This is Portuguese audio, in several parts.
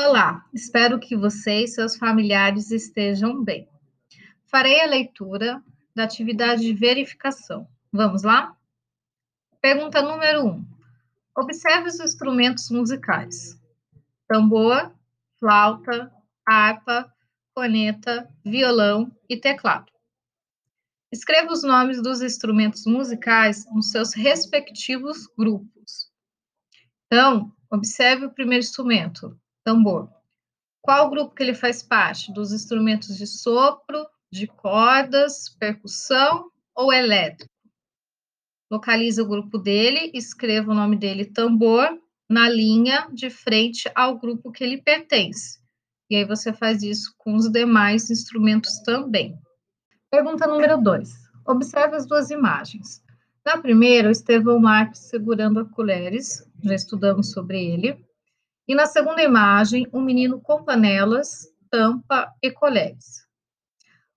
Olá, espero que você e seus familiares estejam bem. Farei a leitura da atividade de verificação. Vamos lá? Pergunta número 1. Um. Observe os instrumentos musicais: tambor, flauta, harpa, corneta, violão e teclado. Escreva os nomes dos instrumentos musicais nos seus respectivos grupos. Então, observe o primeiro instrumento, tambor. Qual grupo que ele faz parte? Dos instrumentos de sopro, de cordas, percussão ou elétrico? Localize o grupo dele, escreva o nome dele tambor na linha de frente ao grupo que ele pertence. E aí você faz isso com os demais instrumentos também. Pergunta número 2. Observe as duas imagens. Na primeira, o Estevão Marques segurando a colheres, já estudamos sobre ele. E na segunda imagem, um menino com panelas, tampa e colheres.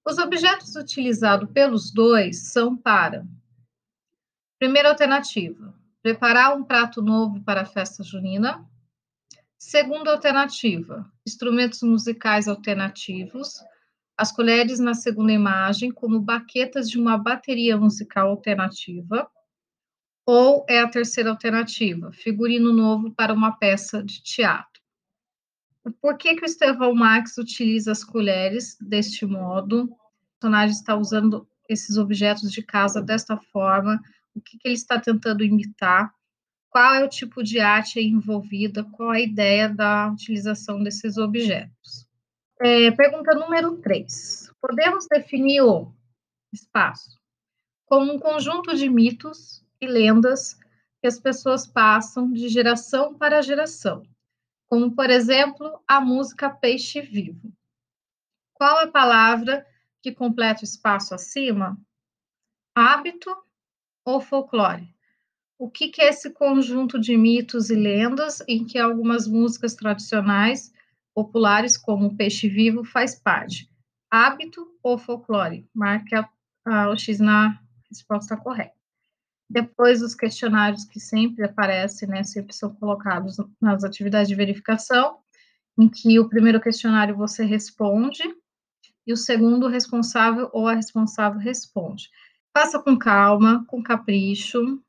Os objetos utilizados pelos dois são para: primeira alternativa, preparar um prato novo para a festa junina. Segunda alternativa, instrumentos musicais alternativos. As colheres na segunda imagem, como baquetas de uma bateria musical alternativa. Ou é a terceira alternativa, figurino novo para uma peça de teatro. Por que, que o Estevão Marx utiliza as colheres deste modo? O personagem está usando esses objetos de casa desta forma. O que, que ele está tentando imitar? qual é o tipo de arte envolvida, qual a ideia da utilização desses objetos. É, pergunta número 3. Podemos definir o espaço como um conjunto de mitos e lendas que as pessoas passam de geração para geração, como, por exemplo, a música Peixe Vivo. Qual a palavra que completa o espaço acima? Hábito ou folclore? o que, que é esse conjunto de mitos e lendas em que algumas músicas tradicionais populares, como Peixe Vivo, faz parte? Hábito ou folclore? Marque o X na resposta correta. Depois, os questionários que sempre aparecem, né, sempre são colocados nas atividades de verificação, em que o primeiro questionário você responde e o segundo, o responsável ou a responsável responde. Faça com calma, com capricho,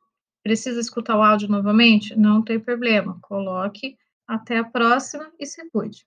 Precisa escutar o áudio novamente? Não tem problema. Coloque. Até a próxima e se cuide.